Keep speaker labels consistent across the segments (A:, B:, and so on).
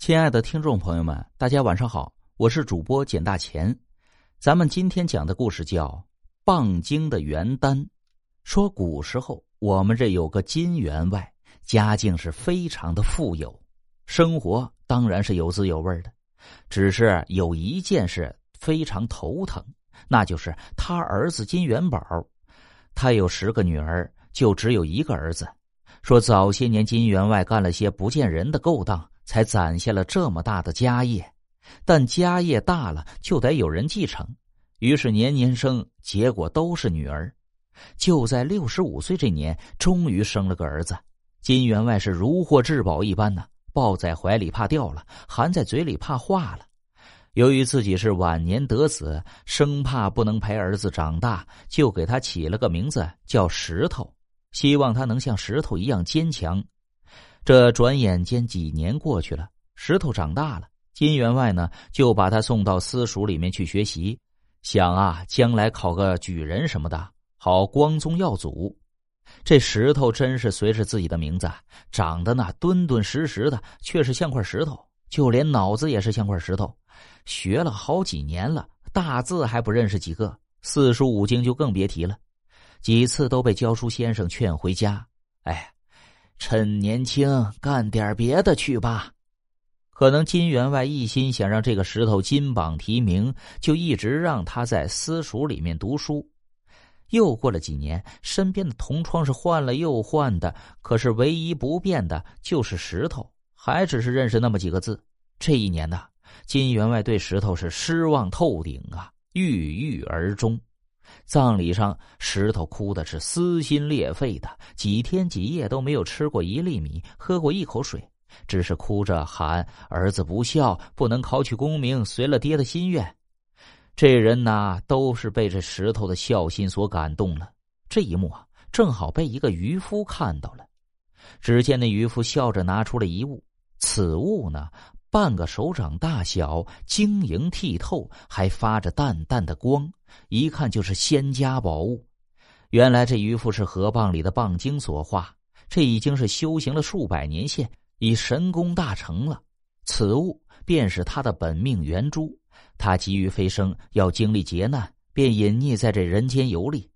A: 亲爱的听众朋友们，大家晚上好，我是主播简大钱。咱们今天讲的故事叫《棒精的元丹》。说古时候，我们这有个金员外，家境是非常的富有，生活当然是有滋有味的。只是有一件事非常头疼，那就是他儿子金元宝。他有十个女儿，就只有一个儿子。说早些年金员外干了些不见人的勾当。才攒下了这么大的家业，但家业大了就得有人继承，于是年年生，结果都是女儿。就在六十五岁这年，终于生了个儿子。金员外是如获至宝一般呢，抱在怀里怕掉了，含在嘴里怕化了。由于自己是晚年得子，生怕不能陪儿子长大，就给他起了个名字叫石头，希望他能像石头一样坚强。这转眼间几年过去了，石头长大了，金员外呢就把他送到私塾里面去学习，想啊将来考个举人什么的，好光宗耀祖。这石头真是随着自己的名字，长得那敦敦实实的，却是像块石头，就连脑子也是像块石头。学了好几年了，大字还不认识几个，四书五经就更别提了，几次都被教书先生劝回家。哎。趁年轻干点别的去吧，可能金员外一心想让这个石头金榜题名，就一直让他在私塾里面读书。又过了几年，身边的同窗是换了又换的，可是唯一不变的就是石头，还只是认识那么几个字。这一年呢，金员外对石头是失望透顶啊，郁郁而终。葬礼上，石头哭的是撕心裂肺的，几天几夜都没有吃过一粒米，喝过一口水，只是哭着喊儿子不孝，不能考取功名，随了爹的心愿。这人呐，都是被这石头的孝心所感动了。这一幕啊，正好被一个渔夫看到了。只见那渔夫笑着拿出了一物，此物呢，半个手掌大小，晶莹剔透，还发着淡淡的光。一看就是仙家宝物，原来这渔夫是河蚌里的蚌精所化，这已经是修行了数百年线，已神功大成了。此物便是他的本命圆珠，他急于飞升，要经历劫难，便隐匿在这人间游历。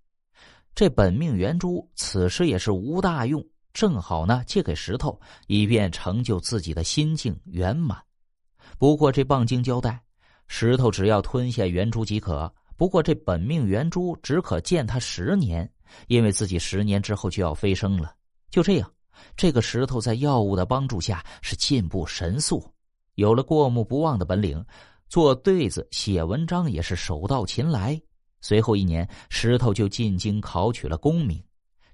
A: 这本命圆珠此时也是无大用，正好呢借给石头，以便成就自己的心境圆满。不过这蚌精交代，石头只要吞下圆珠即可。不过，这本命圆珠只可见他十年，因为自己十年之后就要飞升了。就这样，这个石头在药物的帮助下是进步神速，有了过目不忘的本领，做对子、写文章也是手到擒来。随后一年，石头就进京考取了功名。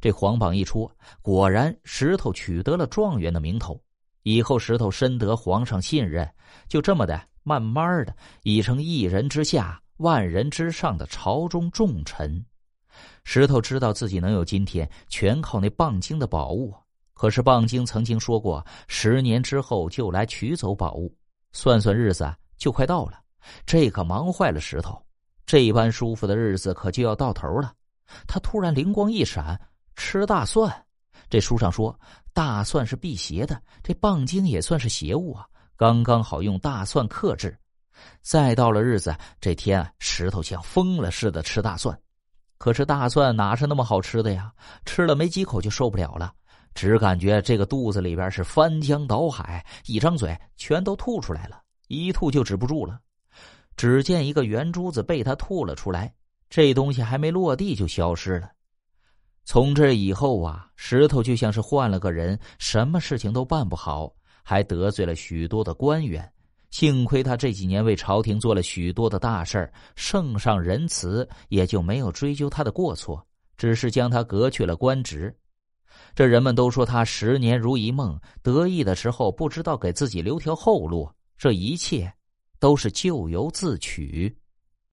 A: 这皇榜一出，果然石头取得了状元的名头。以后，石头深得皇上信任，就这么的，慢慢的已成一人之下。万人之上的朝中重臣，石头知道自己能有今天，全靠那棒精的宝物。可是棒精曾经说过，十年之后就来取走宝物。算算日子，就快到了。这可忙坏了石头，这般舒服的日子可就要到头了。他突然灵光一闪，吃大蒜。这书上说，大蒜是辟邪的，这棒精也算是邪物啊，刚刚好用大蒜克制。再到了日子，这天石头像疯了似的吃大蒜，可是大蒜哪是那么好吃的呀？吃了没几口就受不了了，只感觉这个肚子里边是翻江倒海，一张嘴全都吐出来了，一吐就止不住了。只见一个圆珠子被他吐了出来，这东西还没落地就消失了。从这以后啊，石头就像是换了个人，什么事情都办不好，还得罪了许多的官员。幸亏他这几年为朝廷做了许多的大事儿圣上仁慈，也就没有追究他的过错，只是将他革去了官职。这人们都说他十年如一梦，得意的时候不知道给自己留条后路。这一切，都是咎由自取。